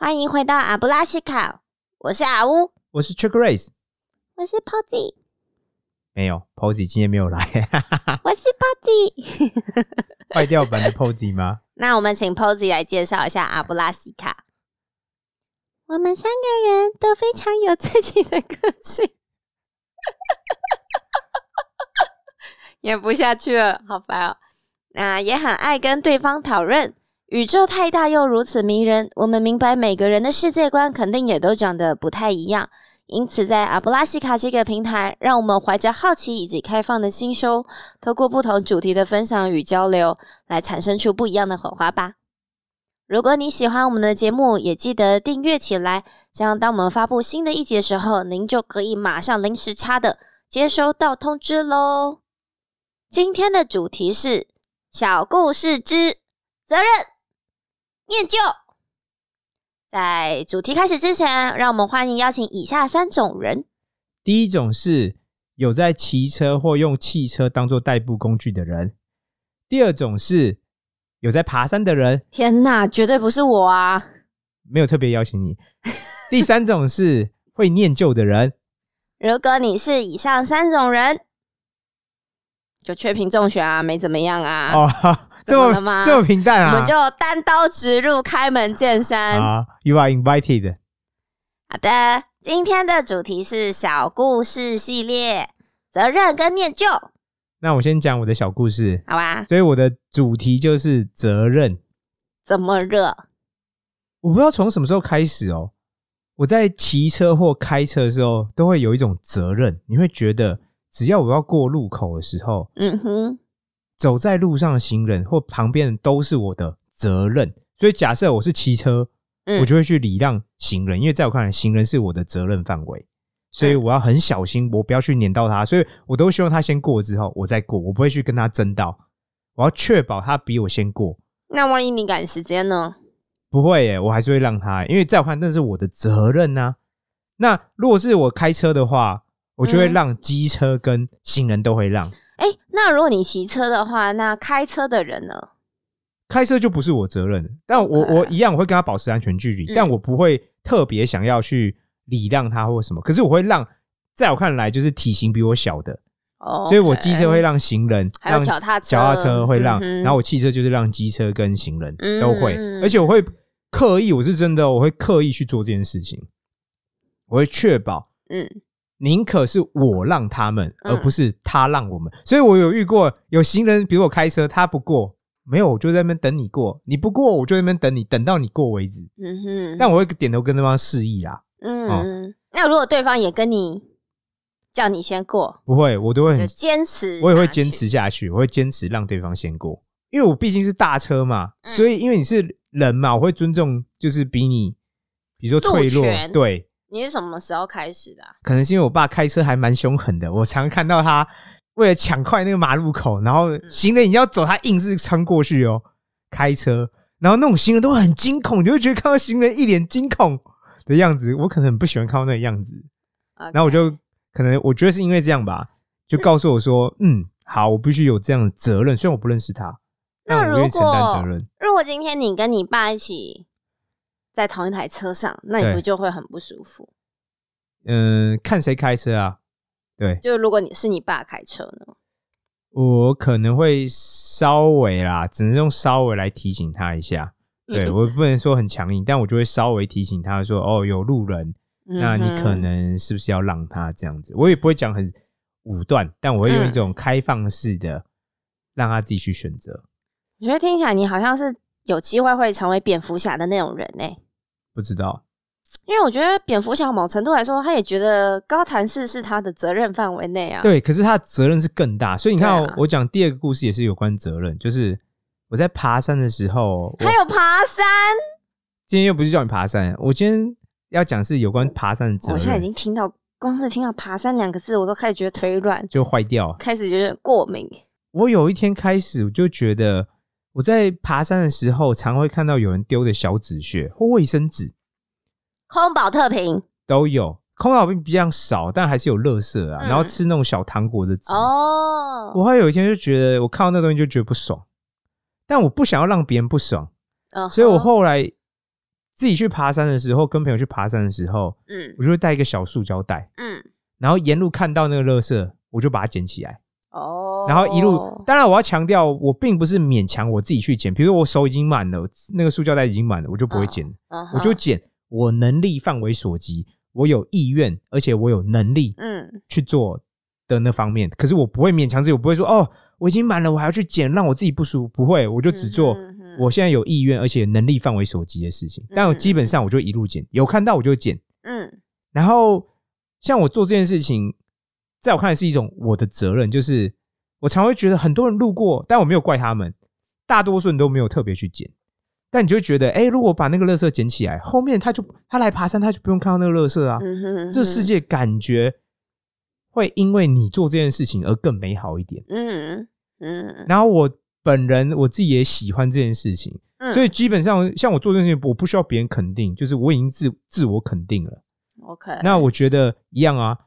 欢迎回到阿布拉西卡，我是阿乌，我是 Chick Race，我是 Posy，没有 Posy 今天没有来，我是 Posy，坏掉版的 Posy 吗？那我们请 Posy 来介绍一下阿布拉西卡。我们三个人都非常有自己的个性，演不下去了，好烦哦。那也很爱跟对方讨论。宇宙太大又如此迷人，我们明白每个人的世界观肯定也都长得不太一样。因此，在阿布拉西卡这个平台，让我们怀着好奇以及开放的心胸，透过不同主题的分享与交流，来产生出不一样的火花吧。如果你喜欢我们的节目，也记得订阅起来，这样当我们发布新的一集的时候，您就可以马上零时差的接收到通知喽。今天的主题是小故事之责任。念旧，在主题开始之前，让我们欢迎邀请以下三种人。第一种是有在骑车或用汽车当做代步工具的人；第二种是有在爬山的人。天哪，绝对不是我啊！没有特别邀请你。第三种是会念旧的人。如果你是以上三种人，就缺品中选啊，没怎么样啊。哦。这么这么平淡啊！我们就单刀直入，开门见山啊！You are invited。好的，今天的主题是小故事系列，责任跟念旧。那我先讲我的小故事，好吧？所以我的主题就是责任。怎么热？我不知道从什么时候开始哦，我在骑车或开车的时候，都会有一种责任。你会觉得，只要我要过路口的时候，嗯哼。走在路上的行人或旁边都是我的责任，所以假设我是骑车，我就会去礼让行人，因为在我看来，行人是我的责任范围，所以我要很小心，我不要去碾到他，所以我都希望他先过之后，我再过，我不会去跟他争道，我要确保他比我先过。那万一你赶时间呢？不会耶，我还是会让他，因为在我看那是我的责任呐。那如果是我开车的话，我就会让机车跟行人都会让。哎，那如果你骑车的话，那开车的人呢？开车就不是我责任，但我我一样我会跟他保持安全距离，但我不会特别想要去礼让他或什么。可是我会让，在我看来就是体型比我小的，哦，所以我机车会让行人，还有脚踏脚踏车会让，然后我汽车就是让机车跟行人都会，而且我会刻意，我是真的，我会刻意去做这件事情，我会确保，嗯。宁可是我让他们，而不是他让我们。所以我有遇过有行人，比如我开车，他不过，没有，我就在那边等你过。你不过，我就在那边等你，等到你过为止。嗯哼。但我会点头跟对方示意啦。嗯。那如果对方也跟你叫你先过，不会，我都会坚持。我也会坚持下去，我会坚持让对方先过，因为我毕竟是大车嘛。所以因为你是人嘛，我会尊重，就是比你，比如说脆弱，对。你是什么时候开始的？可能是因为我爸开车还蛮凶狠的，我常看到他为了抢快那个马路口，然后行人已经要走，他硬是穿过去哦。开车，然后那种行人都很惊恐，你会觉得看到行人一脸惊恐的样子，我可能很不喜欢看到那个样子。然后我就可能我觉得是因为这样吧，就告诉我说：“嗯，好，我必须有这样的责任，虽然我不认识他，那我愿意承担责任。如果今天你跟你爸一起。”在同一台车上，那你不就会很不舒服？嗯，看谁开车啊？对，就如果你是你爸开车呢，我可能会稍微啦，只能用稍微来提醒他一下。对我不能说很强硬，但我就会稍微提醒他说：“哦，有路人，那你可能是不是要让他这样子？”我也不会讲很武断，但我会用一种开放式的，让他自己去选择。我觉得听起来你好像是有机会会成为蝙蝠侠的那种人呢。不知道，因为我觉得蝙蝠侠某程度来说，他也觉得高谭市是他的责任范围内啊。对，可是他的责任是更大，所以你看，我讲第二个故事也是有关责任，就是我在爬山的时候，还有爬山。今天又不是叫你爬山，我今天要讲是有关爬山的责任。我现在已经听到，光是听到爬山两个字，我都开始觉得腿软，就坏掉，开始觉得过敏。我有一天开始，我就觉得。我在爬山的时候，常会看到有人丢的小纸屑或卫生纸，空保特瓶。都有，空保瓶比较少，但还是有垃圾啊。然后吃那种小糖果的纸哦。我会有一天就觉得，我看到那东西就觉得不爽，但我不想要让别人不爽，所以我后来自己去爬山的时候，跟朋友去爬山的时候，嗯，我就会带一个小塑胶袋，嗯，然后沿路看到那个垃圾，我就把它捡起来，哦，然后一路，当然我要强调，我并不是勉强我自己去捡，比如我手已经满了，那个塑胶袋已经满了，我就不会捡，我就捡我能力范围所及，我有意愿，而且我有能力，嗯，去做的那方面，可是我不会勉强自己，我不会说哦，我已经满了，我还要去捡，让我自己不舒服，不会，我就只做。我现在有意愿，而且能力范围所及的事情，但我基本上我就一路捡，有看到我就捡。嗯，然后像我做这件事情，在我看来是一种我的责任，就是我常会觉得很多人路过，但我没有怪他们，大多数人都没有特别去捡。但你就觉得，哎，如果把那个垃圾捡起来，后面他就他来爬山，他就不用看到那个垃圾啊。这世界感觉会因为你做这件事情而更美好一点。嗯嗯，然后我。本人我自己也喜欢这件事情，所以基本上像我做这件事情，我不需要别人肯定，就是我已经自自我肯定了。OK，那我觉得一样啊，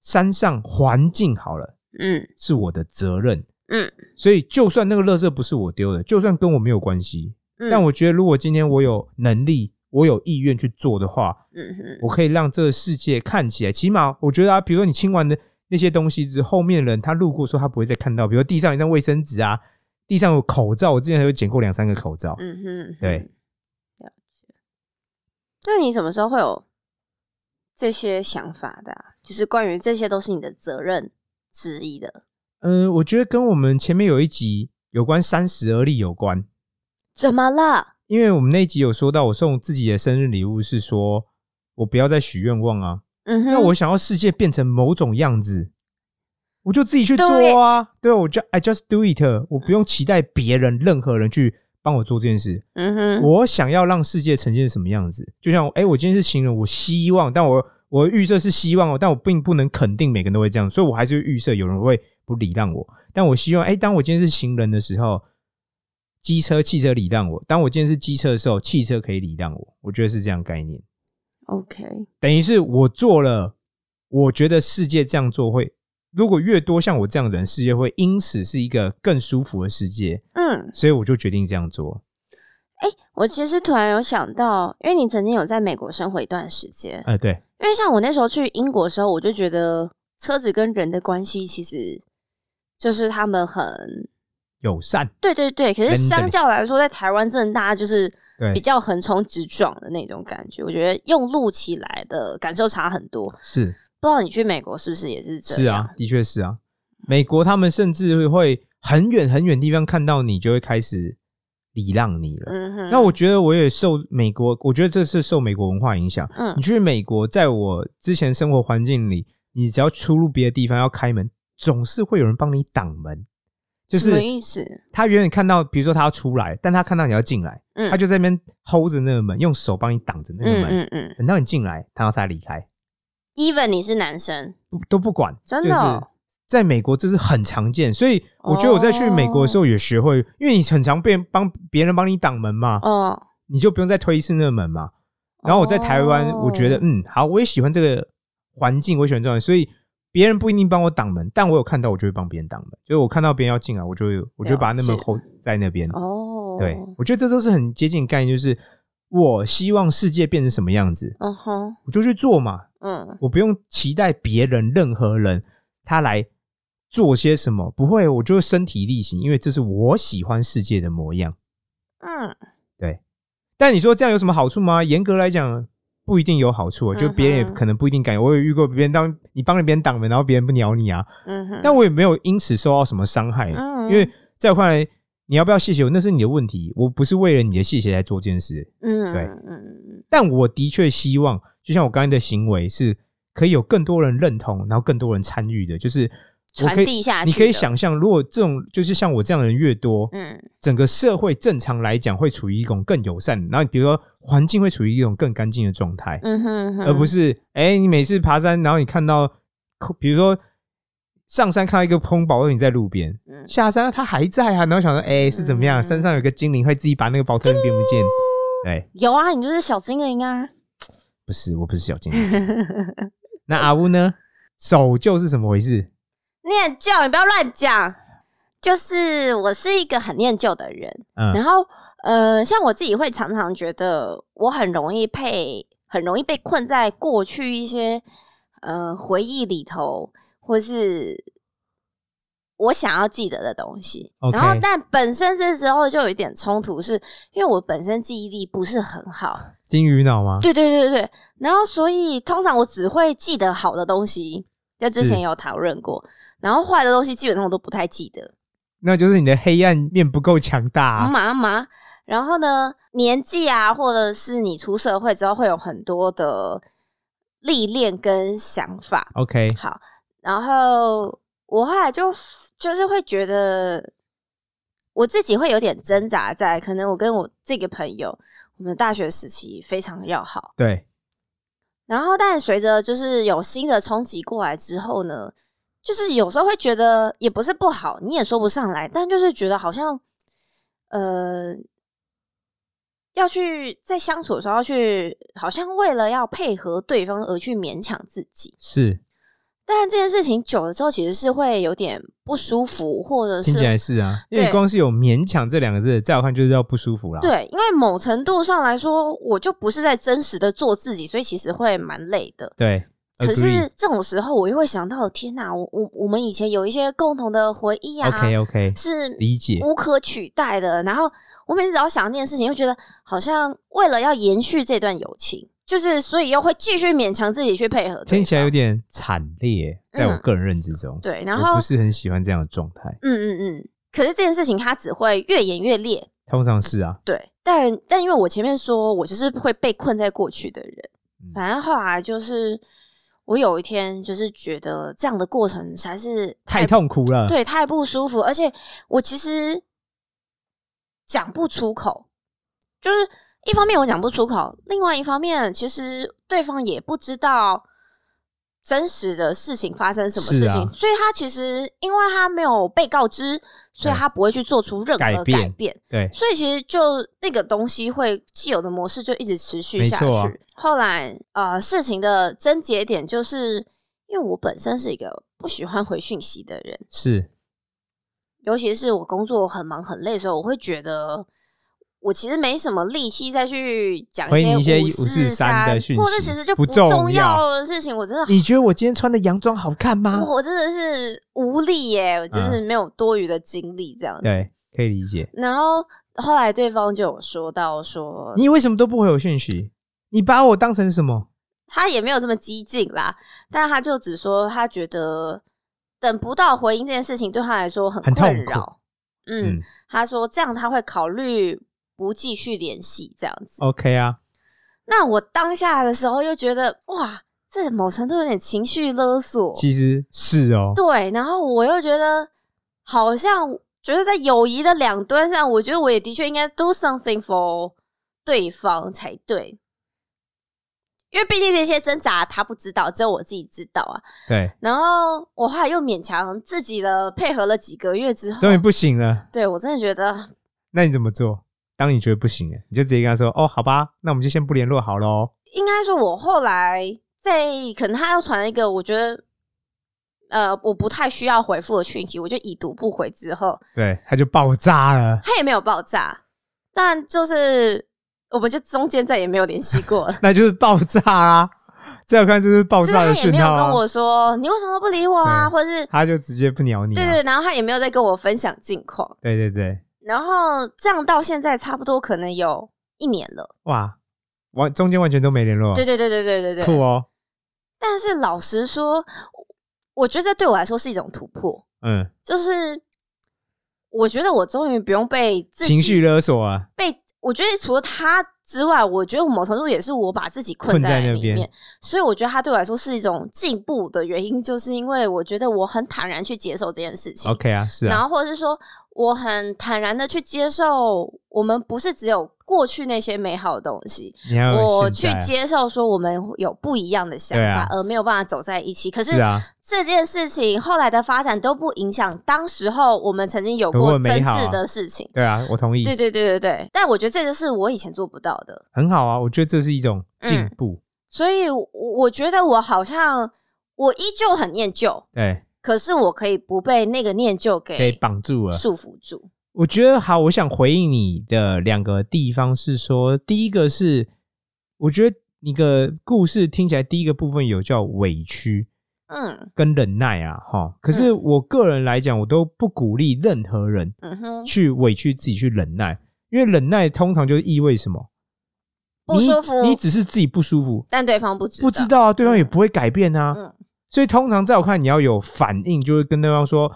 山上环境好了，嗯，是我的责任，嗯，所以就算那个垃圾不是我丢的，就算跟我没有关系，但我觉得如果今天我有能力，我有意愿去做的话，嗯哼，我可以让这个世界看起来，起码我觉得啊，比如说你清完的那些东西之后，面的人他路过说他不会再看到，比如地上一张卫生纸啊。地上有口罩，我之前还有捡过两三个口罩。嗯哼，对，了解。那你什么时候会有这些想法的？就是关于这些都是你的责任之一的。嗯，我觉得跟我们前面有一集有关三十而立有关。怎么了？因为我们那一集有说到，我送自己的生日礼物是说我不要再许愿望啊。嗯哼，那我想要世界变成某种样子。我就自己去做啊，对，我就 I just do it，我不用期待别人任何人去帮我做这件事。嗯哼，我想要让世界呈现什么样子，就像哎，我今天是情人，我希望，但我我预设是希望哦，但我并不能肯定每个人都会这样，所以我还是预设有人会不礼让我。但我希望哎，当我今天是行人的时候，机车、汽车礼让我；当我今天是机车的时候，汽车可以礼让我。我觉得是这样概念。OK，等于是我做了，我觉得世界这样做会。如果越多像我这样的人，世界会因此是一个更舒服的世界。嗯，所以我就决定这样做。哎，我其实突然有想到，因为你曾经有在美国生活一段时间。哎，对。因为像我那时候去英国的时候，我就觉得车子跟人的关系其实就是他们很友善。对对对，可是相较来说，在台湾真的大家就是比较横冲直撞的那种感觉。我觉得用路起来的感受差很多。是。不知道你去美国是不是也是这样？是啊，的确是啊。美国他们甚至会很远很远地方看到你，就会开始礼让你了。嗯哼。那我觉得我也受美国，我觉得这是受美国文化影响。嗯。你去美国，在我之前生活环境里，你只要出入别的地方要开门，总是会有人帮你挡门。什么意思？他远远看到，比如说他要出来，但他看到你要进来，他就在那边 hold 着那个门，用手帮你挡着那个门。嗯嗯。等到你进来，他要才离开。even 你是男生，都不管，真的，在美国这是很常见，所以我觉得我在去美国的时候也学会，因为你很常被帮别人帮你挡门嘛，哦，你就不用再推一次那个门嘛。然后我在台湾，我觉得嗯好，我也喜欢这个环境，我喜欢这样，所以别人不一定帮我挡门，但我有看到，我就会帮别人挡门。就是我看到别人要进来，我就我就把那门 hold 在那边。哦，对，我觉得这都是很接近概念，就是我希望世界变成什么样子，嗯哼，我就去做嘛。嗯，我不用期待别人任何人他来做些什么，不会，我就身体力行，因为这是我喜欢世界的模样。嗯，对。但你说这样有什么好处吗？严格来讲，不一定有好处。就别人也可能不一定敢。我有遇过别人当你帮了别人挡门，然后别人不鸟你啊。嗯哼。但我也没有因此受到什么伤害。嗯。因为在我看来，你要不要谢谢我，那是你的问题。我不是为了你的谢谢来做这件事。嗯。对。嗯嗯。但我的确希望。就像我刚才的行为是可以有更多人认同，然后更多人参与的，就是传递下去。你可以想象，如果这种就是像我这样的人越多，嗯，整个社会正常来讲会处于一种更友善，然后比如说环境会处于一种更干净的状态，嗯哼，而不是哎，你每次爬山，然后你看到，比如说上山看到一个空宝特瓶在路边，下山它还在啊，然后想说哎是怎么样？山上有个精灵会自己把那个宝特瓶变不见？对，有啊，你就是小精灵啊。不是，我不是小精灵。那阿乌呢？守旧是什么回事？念旧，你不要乱讲。就是我是一个很念旧的人。嗯。然后，呃，像我自己会常常觉得，我很容易被很容易被困在过去一些呃回忆里头，或是我想要记得的东西。然后，但本身这时候就有一点冲突，是因为我本身记忆力不是很好，金鱼脑吗？对对对对。然后，所以通常我只会记得好的东西，在之前有讨论过。然后坏的东西基本上我都不太记得。那就是你的黑暗面不够强大。嘛嘛。然后呢，年纪啊，或者是你出社会之后，会有很多的历练跟想法。OK，好。然后我后来就就是会觉得，我自己会有点挣扎，在可能我跟我这个朋友，我们大学时期非常要好。对。然后，但随着就是有新的冲击过来之后呢，就是有时候会觉得也不是不好，你也说不上来，但就是觉得好像，呃。要去在相处的时候，要去好像为了要配合对方而去勉强自己，是。但这件事情久了之后，其实是会有点不舒服，或者是听起来是啊，因为光是有“勉强”这两个字，在我看就是要不舒服啦。对，因为某程度上来说，我就不是在真实的做自己，所以其实会蛮累的。对。可是这种时候，我又会想到，天哪，我我我们以前有一些共同的回忆啊，OK OK，是理解无可取代的。然后。我每次只要想那件事情，又觉得好像为了要延续这段友情，就是所以又会继续勉强自己去配合。听起来有点惨烈，在我个人认知中，对，然后不是很喜欢这样的状态。嗯嗯嗯。可是这件事情它只会越演越烈，通常是啊。对，但但因为我前面说我就是会被困在过去的人，反正后来就是我有一天就是觉得这样的过程才是太痛苦了，对，太不舒服，而且我其实。讲不出口，就是一方面我讲不出口，另外一方面其实对方也不知道真实的事情发生什么事情，所以他其实因为他没有被告知，所以他不会去做出任何改变。对，所以其实就那个东西会既有的模式就一直持续下去。后来呃，事情的症结点就是因为我本身是一个不喜欢回讯息的人，是。尤其是我工作很忙很累的时候，我会觉得我其实没什么力气再去讲一些五四三的讯息，或者其实就不重要的事情。我真的，你觉得我今天穿的洋装好看吗？我真的是无力耶，我真是没有多余的精力这样子。对，可以理解。然后后来对方就有说到说，你为什么都不回我讯息？你把我当成什么？他也没有这么激进啦，但他就只说他觉得。等不到回应这件事情对他来说很困扰，嗯，他说这样他会考虑不继续联系这样子。OK 啊，那我当下的时候又觉得哇，这某程度有点情绪勒索，其实是哦，对，然后我又觉得好像觉得在友谊的两端上，我觉得我也的确应该 do something for 对方才对。因为毕竟那些挣扎他不知道，只有我自己知道啊。对。然后我后来又勉强自己的配合了几个月之后，终于不行了。对我真的觉得，那你怎么做？当你觉得不行了，你就直接跟他说：“哦，好吧，那我们就先不联络好喽。”应该说，我后来在可能他要传了一个我觉得呃我不太需要回复的讯息，我就已读不回之后，对他就爆炸了。他也没有爆炸，但就是。我们就中间再也没有联系过，那就是爆炸啊！在我看，就是爆炸的讯号。他也没有跟我说你为什么不理我啊，或者是他就直接不鸟你。对对，然后他也没有再跟我分享近况。对对对。然后这样到现在差不多可能有一年了。哇，完中间完全都没联络。对对对对对对对，酷哦。但是老实说，我觉得这对我来说是一种突破。嗯，就是我觉得我终于不用被情绪勒索啊，被。我觉得除了他之外，我觉得某程度也是我把自己困在里面，所以我觉得他对我来说是一种进步的原因，就是因为我觉得我很坦然去接受这件事情。OK 啊，是啊，然后或者是说。我很坦然的去接受，我们不是只有过去那些美好的东西。我去接受说我们有不一样的想法，而没有办法走在一起。可是这件事情后来的发展都不影响当时候我们曾经有过真挚的事情。对啊，我同意。对对对对对。但我觉得这个是我以前做不到的。很好啊，我觉得这是一种进步。所以，我我觉得我好像我依旧很念旧。对。可是我可以不被那个念旧给绑住了，束缚住。我觉得好，我想回应你的两个地方是说，第一个是我觉得你的故事听起来第一个部分有叫委屈，嗯，跟忍耐啊，哈。可是我个人来讲，我都不鼓励任何人，嗯哼，去委屈自己去忍耐，因为忍耐通常就意味什么？不舒服，你只是自己不舒服，但对方不知不知道啊，对方也不会改变啊。嗯，所以通常在我看，你要有反应，就会跟对方说。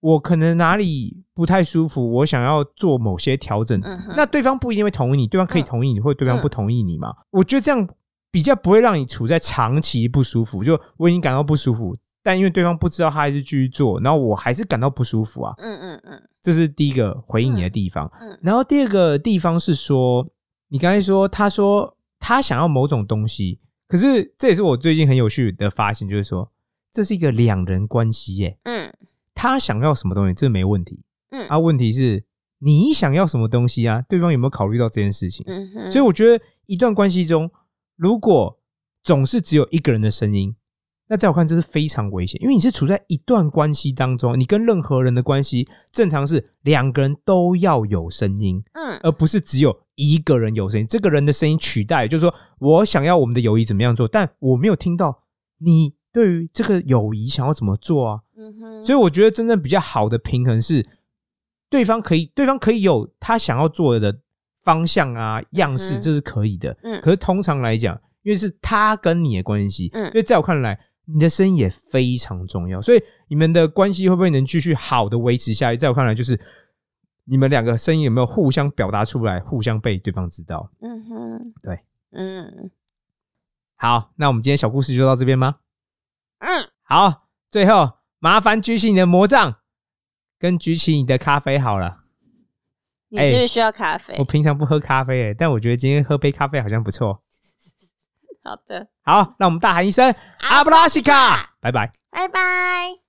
我可能哪里不太舒服，我想要做某些调整，那对方不一定会同意你，对方可以同意你，或对方不同意你嘛？我觉得这样比较不会让你处在长期不舒服。就我已经感到不舒服，但因为对方不知道，他还是继续做，然后我还是感到不舒服啊。嗯嗯嗯，这是第一个回应你的地方。嗯，然后第二个地方是说，你刚才说他说他想要某种东西，可是这也是我最近很有趣的发现，就是说这是一个两人关系耶。嗯。他想要什么东西，这没问题。嗯，啊，问题是你想要什么东西啊？对方有没有考虑到这件事情？嗯哼。所以我觉得一段关系中，如果总是只有一个人的声音，那在我看这是非常危险，因为你是处在一段关系当中，你跟任何人的关系正常是两个人都要有声音，嗯，而不是只有一个人有声音。这个人的声音取代，就是说我想要我们的友谊怎么样做，但我没有听到你。对于这个友谊想要怎么做啊？嗯哼，所以我觉得真正比较好的平衡是，对方可以，对方可以有他想要做的方向啊、样式，这是可以的。嗯，可是通常来讲，因为是他跟你的关系，嗯，所以在我看来，你的声音也非常重要。所以你们的关系会不会能继续好的维持下去？在我看来，就是你们两个声音有没有互相表达出来，互相被对方知道？嗯哼，对，嗯，好，那我们今天小故事就到这边吗？嗯，好，最后麻烦举起你的魔杖，跟举起你的咖啡好了。你是不是需要咖啡？我平常不喝咖啡，但我觉得今天喝杯咖啡好像不错。好的，好，那我们大喊一声阿布拉西卡，拜拜，拜拜。